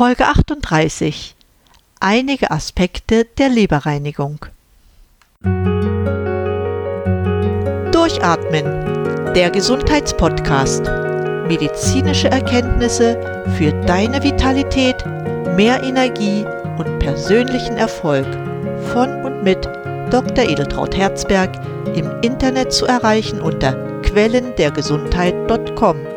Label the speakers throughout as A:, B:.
A: Folge 38 Einige Aspekte der Leberreinigung. Durchatmen, der Gesundheitspodcast. Medizinische Erkenntnisse für deine Vitalität, mehr Energie und persönlichen Erfolg von und mit Dr. Edeltraut Herzberg im Internet zu erreichen unter quellendergesundheit.com.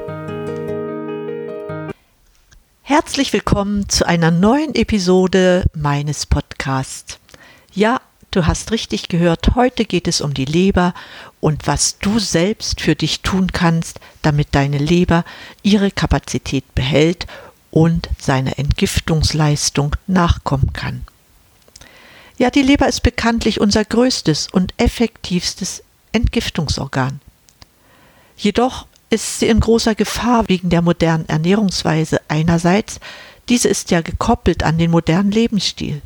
A: Herzlich willkommen zu einer neuen Episode meines Podcasts. Ja, du hast richtig gehört, heute geht es um die Leber und was du selbst für dich tun kannst, damit deine Leber ihre Kapazität behält und seiner Entgiftungsleistung nachkommen kann. Ja, die Leber ist bekanntlich unser größtes und effektivstes Entgiftungsorgan. Jedoch ist sie in großer Gefahr wegen der modernen Ernährungsweise einerseits, diese ist ja gekoppelt an den modernen Lebensstil.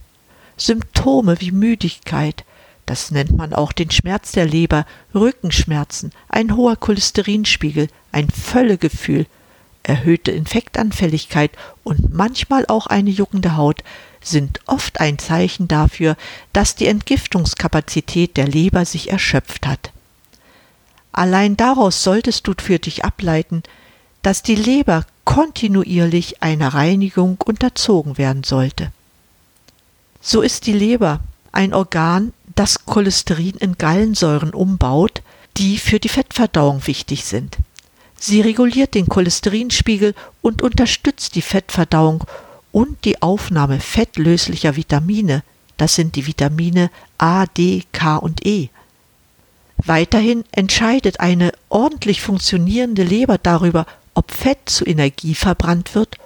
A: Symptome wie Müdigkeit, das nennt man auch den Schmerz der Leber, Rückenschmerzen, ein hoher Cholesterinspiegel, ein Völlegefühl, erhöhte Infektanfälligkeit und manchmal auch eine juckende Haut sind oft ein Zeichen dafür, dass die Entgiftungskapazität der Leber sich erschöpft hat. Allein daraus solltest du für dich ableiten, dass die Leber kontinuierlich einer Reinigung unterzogen werden sollte. So ist die Leber ein Organ, das Cholesterin in Gallensäuren umbaut, die für die Fettverdauung wichtig sind. Sie reguliert den Cholesterinspiegel und unterstützt die Fettverdauung und die Aufnahme fettlöslicher Vitamine, das sind die Vitamine A, D, K und E. Weiterhin entscheidet eine ordentlich funktionierende Leber darüber, ob Fett zu Energie verbrannt wird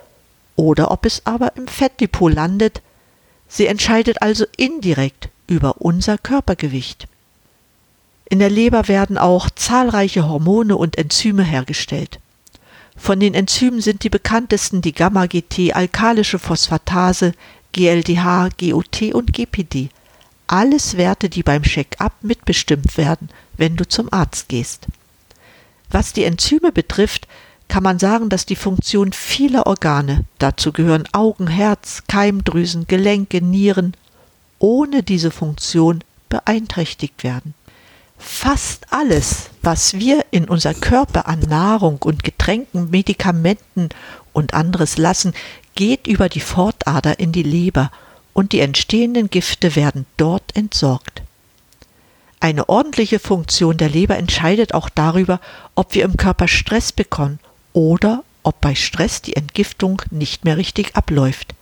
A: oder ob es aber im Fettdepot landet. Sie entscheidet also indirekt über unser Körpergewicht. In der Leber werden auch zahlreiche Hormone und Enzyme hergestellt. Von den Enzymen sind die bekanntesten die Gamma-GT, alkalische Phosphatase, GLDH, GOT und GPD alles Werte, die beim Check-up mitbestimmt werden, wenn du zum Arzt gehst. Was die Enzyme betrifft, kann man sagen, dass die Funktion vieler Organe, dazu gehören Augen, Herz, Keimdrüsen, Gelenke, Nieren, ohne diese Funktion beeinträchtigt werden. Fast alles, was wir in unser Körper an Nahrung und Getränken, Medikamenten und anderes lassen, geht über die Fortader in die Leber und die entstehenden Gifte werden dort entsorgt. Eine ordentliche Funktion der Leber entscheidet auch darüber, ob wir im Körper Stress bekommen oder ob bei Stress die Entgiftung nicht mehr richtig abläuft.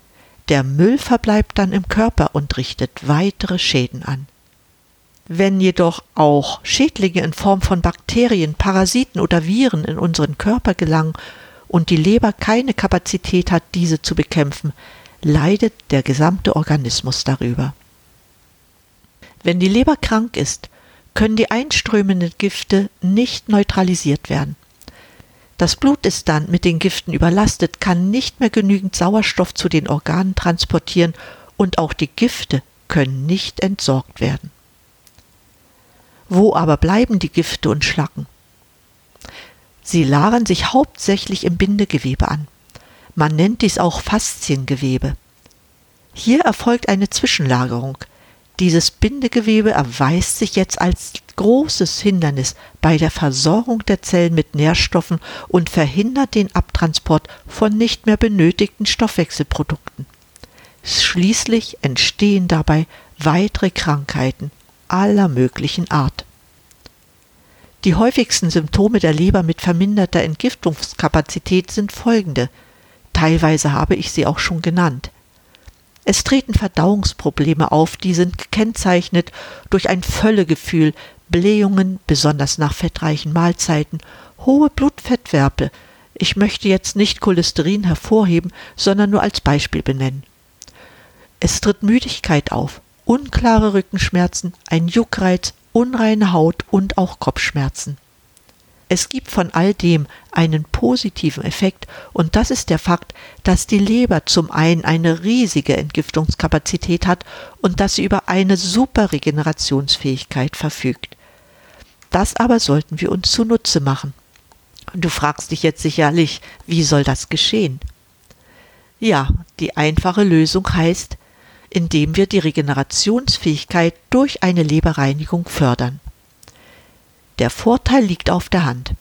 A: Der Müll verbleibt dann im Körper und richtet weitere Schäden an. Wenn jedoch auch Schädlinge in Form von Bakterien, Parasiten oder Viren in unseren Körper gelangen und die Leber keine Kapazität hat, diese zu bekämpfen, leidet der gesamte Organismus darüber. Wenn die Leber krank ist, können die einströmenden Gifte nicht neutralisiert werden. Das Blut ist dann mit den Giften überlastet, kann nicht mehr genügend Sauerstoff zu den Organen transportieren und auch die Gifte können nicht entsorgt werden. Wo aber bleiben die Gifte und Schlacken? Sie lagern sich hauptsächlich im Bindegewebe an. Man nennt dies auch Fasziengewebe. Hier erfolgt eine Zwischenlagerung. Dieses Bindegewebe erweist sich jetzt als großes Hindernis bei der Versorgung der Zellen mit Nährstoffen und verhindert den Abtransport von nicht mehr benötigten Stoffwechselprodukten. Schließlich entstehen dabei weitere Krankheiten aller möglichen Art. Die häufigsten Symptome der Leber mit verminderter Entgiftungskapazität sind folgende Teilweise habe ich sie auch schon genannt. Es treten Verdauungsprobleme auf, die sind gekennzeichnet durch ein Völlegefühl, Blähungen, besonders nach fettreichen Mahlzeiten, hohe Blutfettwerte. Ich möchte jetzt nicht Cholesterin hervorheben, sondern nur als Beispiel benennen. Es tritt Müdigkeit auf, unklare Rückenschmerzen, ein Juckreiz, unreine Haut und auch Kopfschmerzen. Es gibt von all dem einen positiven Effekt und das ist der Fakt, dass die Leber zum einen eine riesige Entgiftungskapazität hat und dass sie über eine super Regenerationsfähigkeit verfügt. Das aber sollten wir uns zunutze machen. Du fragst dich jetzt sicherlich, wie soll das geschehen? Ja, die einfache Lösung heißt, indem wir die Regenerationsfähigkeit durch eine Leberreinigung fördern. Der Vorteil liegt auf der Hand.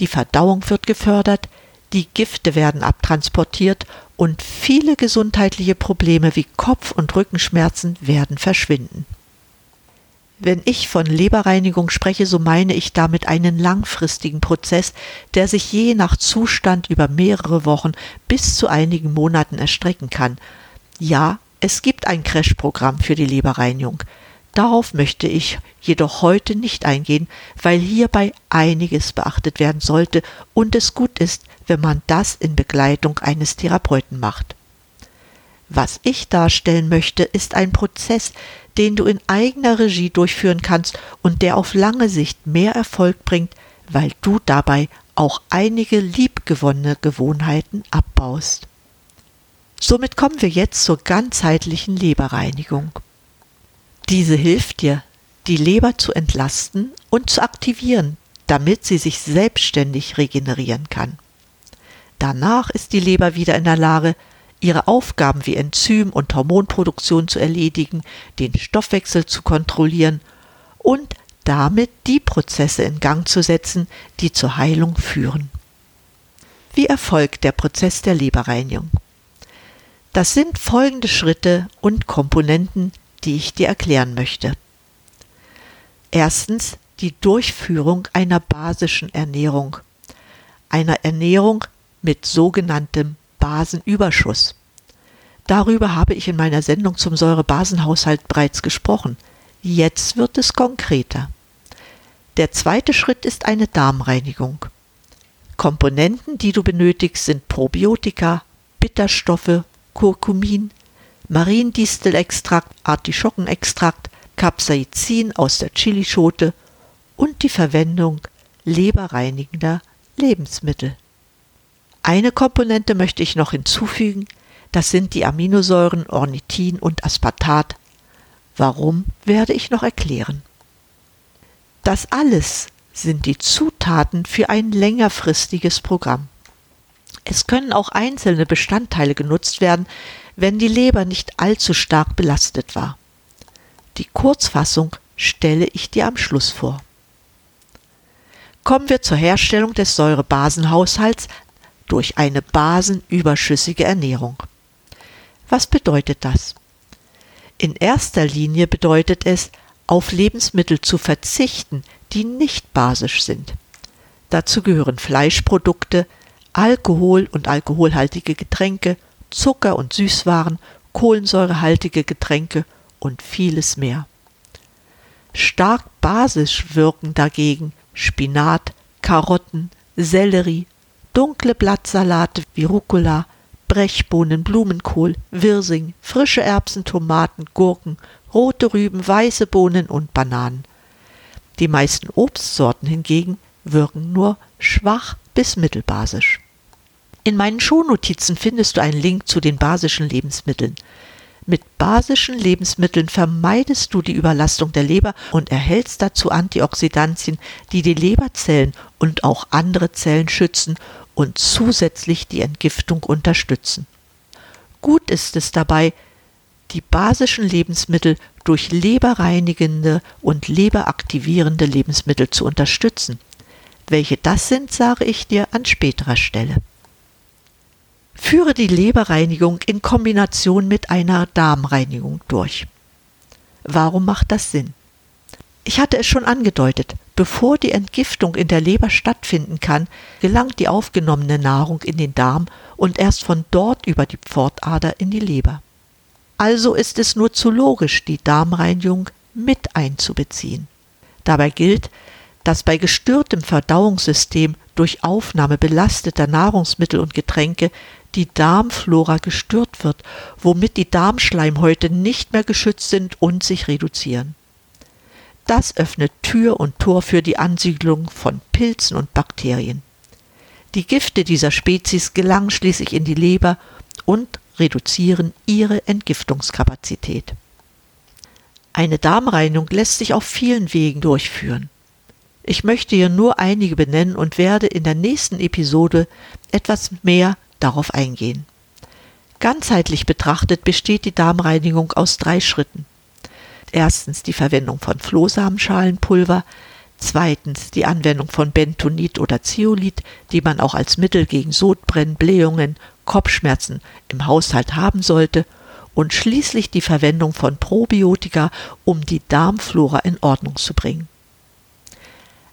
A: Die Verdauung wird gefördert, die Gifte werden abtransportiert und viele gesundheitliche Probleme wie Kopf- und Rückenschmerzen werden verschwinden. Wenn ich von Leberreinigung spreche, so meine ich damit einen langfristigen Prozess, der sich je nach Zustand über mehrere Wochen bis zu einigen Monaten erstrecken kann. Ja, es gibt ein Crash-Programm für die Leberreinigung. Darauf möchte ich jedoch heute nicht eingehen, weil hierbei einiges beachtet werden sollte und es gut ist, wenn man das in Begleitung eines Therapeuten macht. Was ich darstellen möchte, ist ein Prozess, den du in eigener Regie durchführen kannst und der auf lange Sicht mehr Erfolg bringt, weil du dabei auch einige liebgewonnene Gewohnheiten abbaust. Somit kommen wir jetzt zur ganzheitlichen Leberreinigung. Diese hilft dir, die Leber zu entlasten und zu aktivieren, damit sie sich selbstständig regenerieren kann. Danach ist die Leber wieder in der Lage, ihre Aufgaben wie Enzym- und Hormonproduktion zu erledigen, den Stoffwechsel zu kontrollieren und damit die Prozesse in Gang zu setzen, die zur Heilung führen. Wie erfolgt der Prozess der Leberreinigung? Das sind folgende Schritte und Komponenten, die ich dir erklären möchte. Erstens die Durchführung einer basischen Ernährung, einer Ernährung mit sogenanntem Basenüberschuss. Darüber habe ich in meiner Sendung zum Säurebasenhaushalt bereits gesprochen. Jetzt wird es konkreter. Der zweite Schritt ist eine Darmreinigung. Komponenten, die du benötigst, sind Probiotika, Bitterstoffe, Kurkumin, Mariendistelextrakt, Artischockenextrakt, Capsaicin aus der Chilischote und die Verwendung leberreinigender Lebensmittel. Eine Komponente möchte ich noch hinzufügen, das sind die Aminosäuren Ornithin und Aspartat. Warum werde ich noch erklären. Das alles sind die Zutaten für ein längerfristiges Programm. Es können auch einzelne Bestandteile genutzt werden, wenn die Leber nicht allzu stark belastet war. Die Kurzfassung stelle ich dir am Schluss vor. Kommen wir zur Herstellung des Säurebasenhaushalts durch eine basenüberschüssige Ernährung. Was bedeutet das? In erster Linie bedeutet es, auf Lebensmittel zu verzichten, die nicht basisch sind. Dazu gehören Fleischprodukte, Alkohol und alkoholhaltige Getränke, Zucker und Süßwaren, kohlensäurehaltige Getränke und vieles mehr. Stark basisch wirken dagegen Spinat, Karotten, Sellerie, dunkle Blattsalate wie Rucola, Brechbohnen, Blumenkohl, Wirsing, frische Erbsen, Tomaten, Gurken, rote Rüben, weiße Bohnen und Bananen. Die meisten Obstsorten hingegen wirken nur schwach bis mittelbasisch. In meinen Shownotizen findest du einen Link zu den basischen Lebensmitteln. Mit basischen Lebensmitteln vermeidest du die Überlastung der Leber und erhältst dazu Antioxidantien, die die Leberzellen und auch andere Zellen schützen und zusätzlich die Entgiftung unterstützen. Gut ist es dabei, die basischen Lebensmittel durch leberreinigende und leberaktivierende Lebensmittel zu unterstützen. Welche das sind, sage ich dir an späterer Stelle. Führe die Leberreinigung in Kombination mit einer Darmreinigung durch. Warum macht das Sinn? Ich hatte es schon angedeutet, bevor die Entgiftung in der Leber stattfinden kann, gelangt die aufgenommene Nahrung in den Darm und erst von dort über die Pfortader in die Leber. Also ist es nur zu logisch, die Darmreinigung mit einzubeziehen. Dabei gilt, dass bei gestörtem Verdauungssystem durch Aufnahme belasteter Nahrungsmittel und Getränke die Darmflora gestört wird, womit die Darmschleimhäute nicht mehr geschützt sind und sich reduzieren. Das öffnet Tür und Tor für die Ansiedlung von Pilzen und Bakterien. Die Gifte dieser Spezies gelangen schließlich in die Leber und reduzieren ihre Entgiftungskapazität. Eine Darmreinigung lässt sich auf vielen Wegen durchführen. Ich möchte hier nur einige benennen und werde in der nächsten Episode etwas mehr darauf eingehen. Ganzheitlich betrachtet besteht die Darmreinigung aus drei Schritten. Erstens die Verwendung von Flohsamenschalenpulver, zweitens die Anwendung von Bentonit oder Zeolit, die man auch als Mittel gegen Sodbrennen, Blähungen, Kopfschmerzen im Haushalt haben sollte, und schließlich die Verwendung von Probiotika, um die Darmflora in Ordnung zu bringen.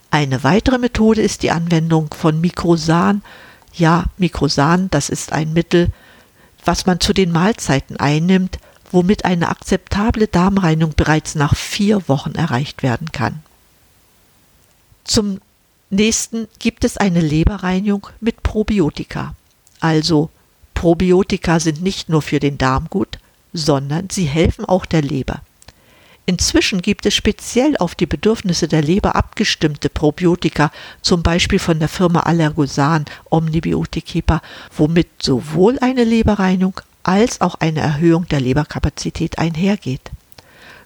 A: Eine weitere Methode ist die Anwendung von Mikrosan. Ja, Mikrosan, das ist ein Mittel, was man zu den Mahlzeiten einnimmt, womit eine akzeptable Darmreinigung bereits nach vier Wochen erreicht werden kann. Zum nächsten gibt es eine Leberreinigung mit Probiotika. Also Probiotika sind nicht nur für den Darm gut, sondern sie helfen auch der Leber. Inzwischen gibt es speziell auf die Bedürfnisse der Leber abgestimmte Probiotika, zum Beispiel von der Firma Allergosan Omnibiotikepa, womit sowohl eine Leberreinigung als auch eine Erhöhung der Leberkapazität einhergeht.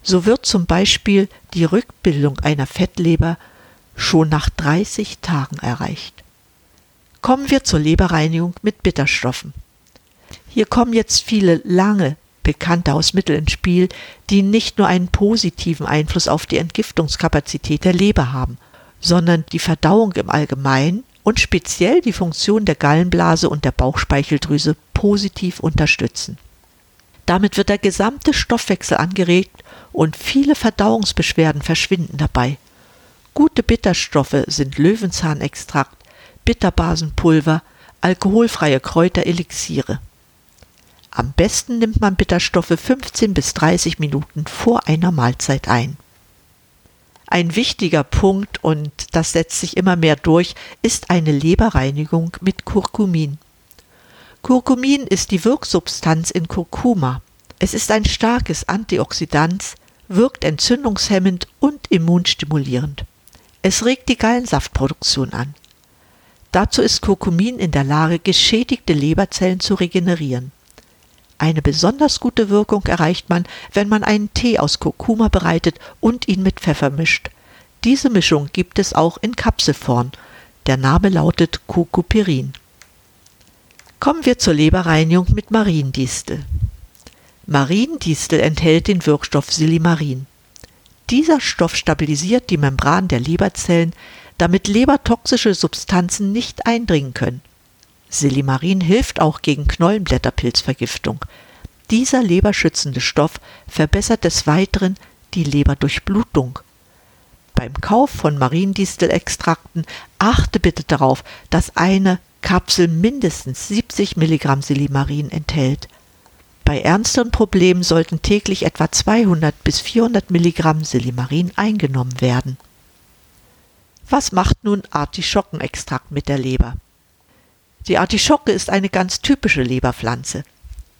A: So wird zum Beispiel die Rückbildung einer Fettleber schon nach 30 Tagen erreicht. Kommen wir zur Leberreinigung mit Bitterstoffen. Hier kommen jetzt viele lange bekannte Hausmittel ins Spiel, die nicht nur einen positiven Einfluss auf die Entgiftungskapazität der Leber haben, sondern die Verdauung im Allgemeinen und speziell die Funktion der Gallenblase und der Bauchspeicheldrüse positiv unterstützen. Damit wird der gesamte Stoffwechsel angeregt und viele Verdauungsbeschwerden verschwinden dabei. Gute Bitterstoffe sind Löwenzahnextrakt, Bitterbasenpulver, alkoholfreie Kräuterelixiere. Am besten nimmt man Bitterstoffe 15 bis 30 Minuten vor einer Mahlzeit ein. Ein wichtiger Punkt, und das setzt sich immer mehr durch, ist eine Leberreinigung mit Kurkumin. Kurkumin ist die Wirksubstanz in Kurkuma. Es ist ein starkes Antioxidant, wirkt entzündungshemmend und immunstimulierend. Es regt die Gallensaftproduktion an. Dazu ist Kurkumin in der Lage, geschädigte Leberzellen zu regenerieren. Eine besonders gute Wirkung erreicht man, wenn man einen Tee aus Kurkuma bereitet und ihn mit Pfeffer mischt. Diese Mischung gibt es auch in Kapselform. Der Name lautet Kukupirin. Kommen wir zur Leberreinigung mit Mariendistel. Mariendistel enthält den Wirkstoff Silimarin. Dieser Stoff stabilisiert die Membran der Leberzellen, damit lebertoxische Substanzen nicht eindringen können. Silimarin hilft auch gegen Knollenblätterpilzvergiftung. Dieser leberschützende Stoff verbessert des Weiteren die Leberdurchblutung. Beim Kauf von Mariendistelextrakten achte bitte darauf, dass eine Kapsel mindestens 70 Milligramm Silimarin enthält. Bei ernsteren Problemen sollten täglich etwa 200 bis 400 Milligramm Silimarin eingenommen werden. Was macht nun Artischockenextrakt mit der Leber? Die Artischocke ist eine ganz typische Leberpflanze.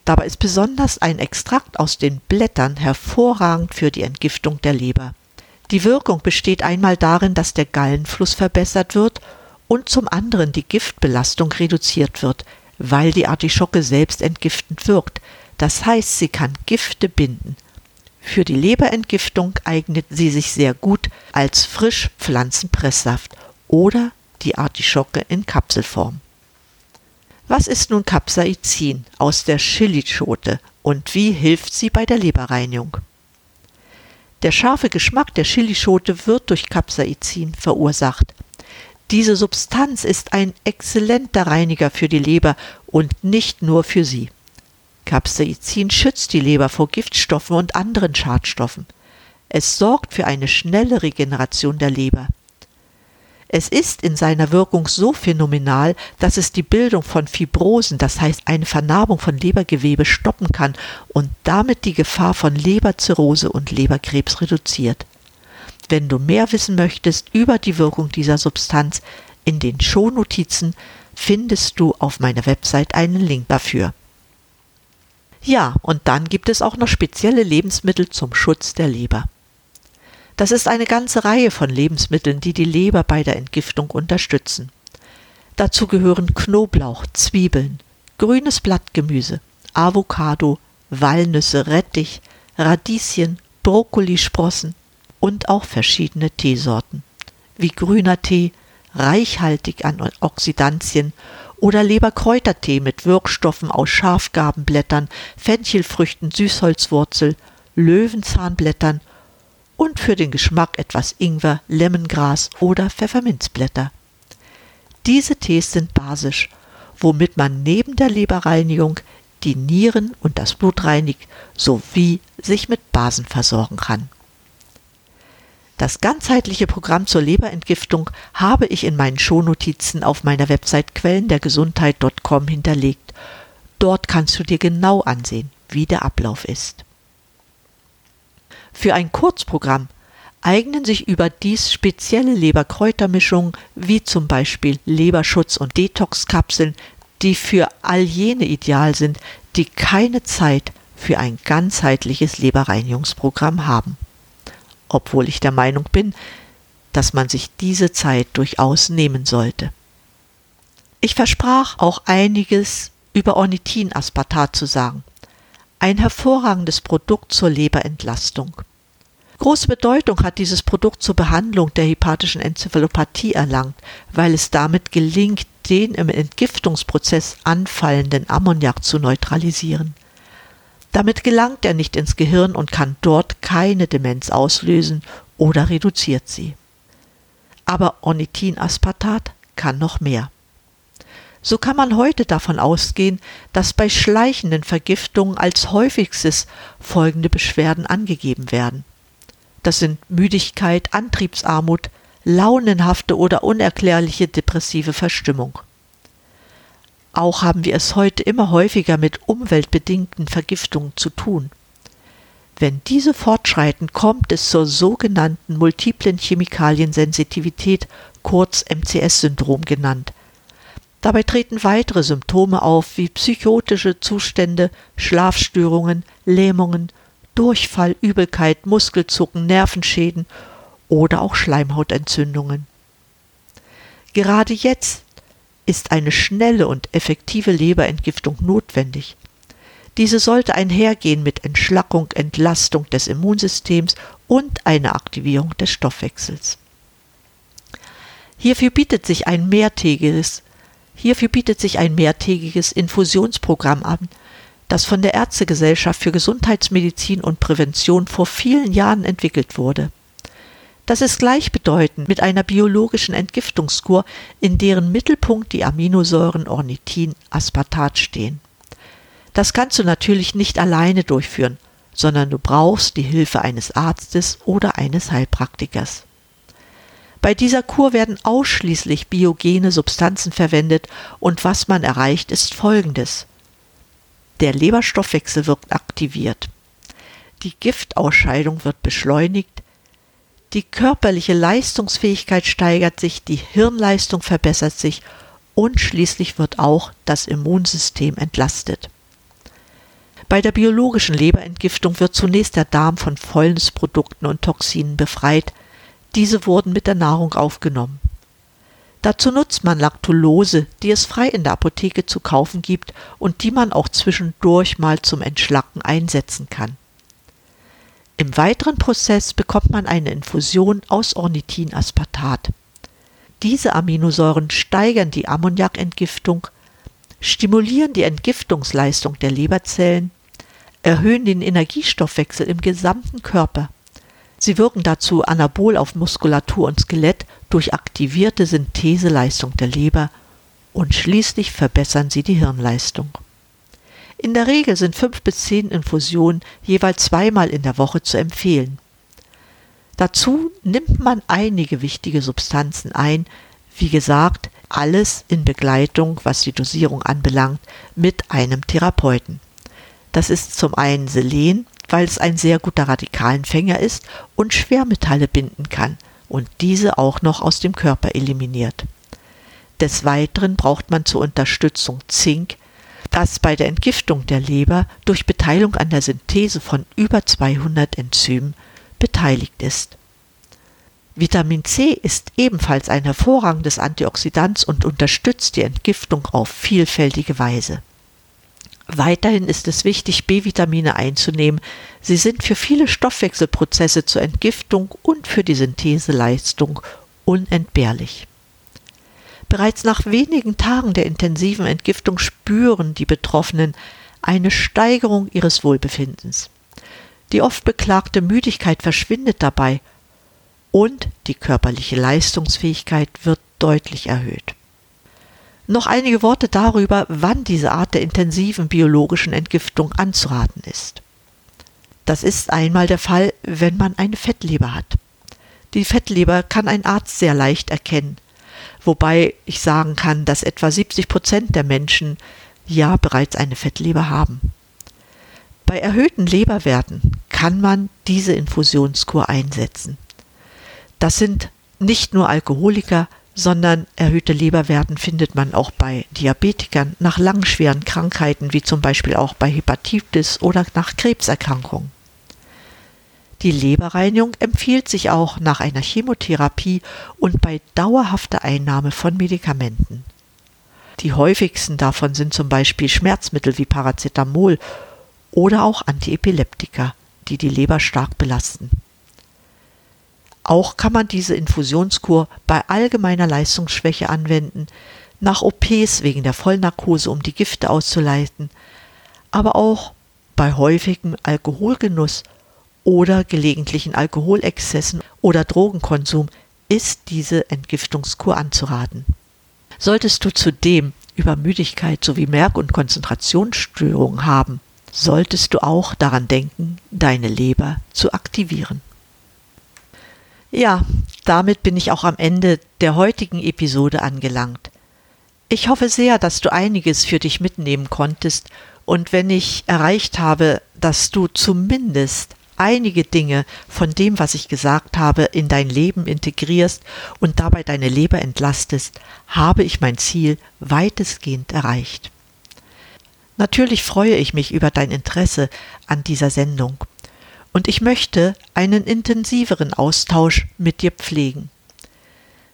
A: Dabei ist besonders ein Extrakt aus den Blättern hervorragend für die Entgiftung der Leber. Die Wirkung besteht einmal darin, dass der Gallenfluss verbessert wird und zum anderen die Giftbelastung reduziert wird, weil die Artischocke selbst entgiftend wirkt. Das heißt, sie kann Gifte binden. Für die Leberentgiftung eignet sie sich sehr gut als Frischpflanzenpresssaft oder die Artischocke in Kapselform. Was ist nun Capsaicin aus der Chilischote und wie hilft sie bei der Leberreinigung? Der scharfe Geschmack der Chilischote wird durch Capsaicin verursacht. Diese Substanz ist ein exzellenter Reiniger für die Leber und nicht nur für sie. Capsaicin schützt die Leber vor Giftstoffen und anderen Schadstoffen. Es sorgt für eine schnelle Regeneration der Leber. Es ist in seiner Wirkung so phänomenal, dass es die Bildung von Fibrosen, das heißt eine Vernarbung von Lebergewebe, stoppen kann und damit die Gefahr von Leberzirrhose und Leberkrebs reduziert. Wenn du mehr wissen möchtest über die Wirkung dieser Substanz, in den Shownotizen findest du auf meiner Website einen Link dafür. Ja, und dann gibt es auch noch spezielle Lebensmittel zum Schutz der Leber. Das ist eine ganze Reihe von Lebensmitteln, die die Leber bei der Entgiftung unterstützen. Dazu gehören Knoblauch, Zwiebeln, grünes Blattgemüse, Avocado, Walnüsse, Rettich, Radieschen, Brokkolisprossen und auch verschiedene Teesorten, wie grüner Tee, reichhaltig an Oxidantien oder Leberkräutertee mit Wirkstoffen aus Schafgarbenblättern, Fenchelfrüchten, Süßholzwurzel, Löwenzahnblättern und für den Geschmack etwas Ingwer, Lemongras oder Pfefferminzblätter. Diese Tees sind basisch, womit man neben der Leberreinigung die Nieren und das Blut reinigt sowie sich mit Basen versorgen kann. Das ganzheitliche Programm zur Leberentgiftung habe ich in meinen Shownotizen auf meiner Website quellendergesundheit.com hinterlegt. Dort kannst du dir genau ansehen, wie der Ablauf ist. Für ein Kurzprogramm eignen sich überdies spezielle Leberkräutermischungen wie zum Beispiel Leberschutz- und Detoxkapseln, die für all jene ideal sind, die keine Zeit für ein ganzheitliches Leberreinigungsprogramm haben. Obwohl ich der Meinung bin, dass man sich diese Zeit durchaus nehmen sollte. Ich versprach auch einiges über Ornithinaspartat zu sagen. Ein hervorragendes Produkt zur Leberentlastung. Große Bedeutung hat dieses Produkt zur Behandlung der hepatischen Enzephalopathie erlangt, weil es damit gelingt, den im Entgiftungsprozess anfallenden Ammoniak zu neutralisieren. Damit gelangt er nicht ins Gehirn und kann dort keine Demenz auslösen oder reduziert sie. Aber Ornithinaspartat kann noch mehr. So kann man heute davon ausgehen, dass bei schleichenden Vergiftungen als häufigstes folgende Beschwerden angegeben werden. Das sind Müdigkeit, Antriebsarmut, launenhafte oder unerklärliche depressive Verstimmung. Auch haben wir es heute immer häufiger mit umweltbedingten Vergiftungen zu tun. Wenn diese fortschreiten, kommt es zur sogenannten multiplen Chemikaliensensitivität, kurz MCS-Syndrom genannt. Dabei treten weitere Symptome auf wie psychotische Zustände, Schlafstörungen, Lähmungen, Durchfall, Übelkeit, Muskelzucken, Nervenschäden oder auch Schleimhautentzündungen. Gerade jetzt ist eine schnelle und effektive Leberentgiftung notwendig. Diese sollte einhergehen mit Entschlackung, Entlastung des Immunsystems und einer Aktivierung des Stoffwechsels. Hierfür bietet sich ein mehrtägiges, hierfür bietet sich ein mehrtägiges Infusionsprogramm an, das von der Ärztegesellschaft für Gesundheitsmedizin und Prävention vor vielen Jahren entwickelt wurde. Das ist gleichbedeutend mit einer biologischen Entgiftungskur, in deren Mittelpunkt die Aminosäuren Ornithin, Aspartat stehen. Das kannst du natürlich nicht alleine durchführen, sondern du brauchst die Hilfe eines Arztes oder eines Heilpraktikers. Bei dieser Kur werden ausschließlich biogene Substanzen verwendet und was man erreicht, ist folgendes. Der Leberstoffwechsel wird aktiviert. Die Giftausscheidung wird beschleunigt. Die körperliche Leistungsfähigkeit steigert sich, die Hirnleistung verbessert sich und schließlich wird auch das Immunsystem entlastet. Bei der biologischen Leberentgiftung wird zunächst der Darm von Fäulnisprodukten und Toxinen befreit. Diese wurden mit der Nahrung aufgenommen. Dazu nutzt man Lactulose, die es frei in der Apotheke zu kaufen gibt und die man auch zwischendurch mal zum Entschlacken einsetzen kann. Im weiteren Prozess bekommt man eine Infusion aus Ornithinaspartat. Diese Aminosäuren steigern die Ammoniakentgiftung, stimulieren die Entgiftungsleistung der Leberzellen, erhöhen den Energiestoffwechsel im gesamten Körper Sie wirken dazu anabol auf Muskulatur und Skelett durch aktivierte Syntheseleistung der Leber und schließlich verbessern sie die Hirnleistung. In der Regel sind fünf bis zehn Infusionen jeweils zweimal in der Woche zu empfehlen. Dazu nimmt man einige wichtige Substanzen ein, wie gesagt, alles in Begleitung, was die Dosierung anbelangt, mit einem Therapeuten. Das ist zum einen Selen, weil es ein sehr guter Radikalenfänger ist und Schwermetalle binden kann und diese auch noch aus dem Körper eliminiert. Des Weiteren braucht man zur Unterstützung Zink, das bei der Entgiftung der Leber durch Beteiligung an der Synthese von über 200 Enzymen beteiligt ist. Vitamin C ist ebenfalls ein hervorragendes Antioxidant und unterstützt die Entgiftung auf vielfältige Weise. Weiterhin ist es wichtig, B-Vitamine einzunehmen. Sie sind für viele Stoffwechselprozesse zur Entgiftung und für die Syntheseleistung unentbehrlich. Bereits nach wenigen Tagen der intensiven Entgiftung spüren die Betroffenen eine Steigerung ihres Wohlbefindens. Die oft beklagte Müdigkeit verschwindet dabei und die körperliche Leistungsfähigkeit wird deutlich erhöht. Noch einige Worte darüber, wann diese Art der intensiven biologischen Entgiftung anzuraten ist. Das ist einmal der Fall, wenn man eine Fettleber hat. Die Fettleber kann ein Arzt sehr leicht erkennen, wobei ich sagen kann, dass etwa 70 Prozent der Menschen ja bereits eine Fettleber haben. Bei erhöhten Leberwerten kann man diese Infusionskur einsetzen. Das sind nicht nur Alkoholiker, sondern erhöhte Leberwerten findet man auch bei Diabetikern nach langschweren Krankheiten wie zum Beispiel auch bei Hepatitis oder nach Krebserkrankungen. Die Leberreinigung empfiehlt sich auch nach einer Chemotherapie und bei dauerhafter Einnahme von Medikamenten. Die häufigsten davon sind zum Beispiel Schmerzmittel wie Paracetamol oder auch Antiepileptika, die die Leber stark belasten. Auch kann man diese Infusionskur bei allgemeiner Leistungsschwäche anwenden, nach OPs wegen der Vollnarkose, um die Gifte auszuleiten, aber auch bei häufigem Alkoholgenuss oder gelegentlichen Alkoholexzessen oder Drogenkonsum ist diese Entgiftungskur anzuraten. Solltest du zudem Übermüdigkeit sowie Merk- und Konzentrationsstörungen haben, solltest du auch daran denken, deine Leber zu aktivieren. Ja, damit bin ich auch am Ende der heutigen Episode angelangt. Ich hoffe sehr, dass du einiges für dich mitnehmen konntest und wenn ich erreicht habe, dass du zumindest einige Dinge von dem, was ich gesagt habe, in dein Leben integrierst und dabei deine Leber entlastest, habe ich mein Ziel weitestgehend erreicht. Natürlich freue ich mich über dein Interesse an dieser Sendung und ich möchte einen intensiveren Austausch mit dir pflegen.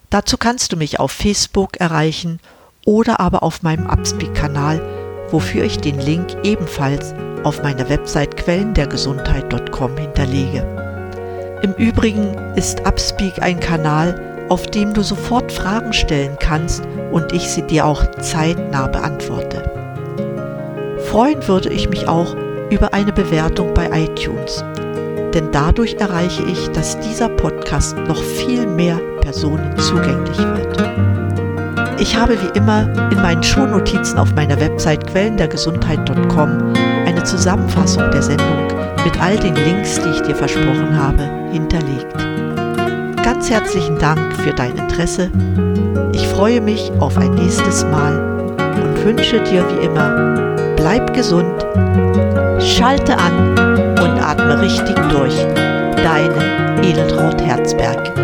A: Dazu kannst du mich auf Facebook erreichen oder aber auf meinem Upspeak-Kanal, wofür ich den Link ebenfalls auf meiner Website quellendergesundheit.com hinterlege. Im Übrigen ist Upspeak ein Kanal, auf dem du sofort Fragen stellen kannst und ich sie dir auch zeitnah beantworte. Freuen würde ich mich auch über eine Bewertung bei iTunes denn dadurch erreiche ich, dass dieser Podcast noch viel mehr Personen zugänglich wird. Ich habe wie immer in meinen Shownotizen auf meiner Website quellendergesundheit.com eine Zusammenfassung der Sendung mit all den Links, die ich dir versprochen habe, hinterlegt. Ganz herzlichen Dank für dein Interesse. Ich freue mich auf ein nächstes Mal und wünsche dir wie immer, bleib gesund, schalte an und atme richtig durch. Deine Edeltraut Herzberg.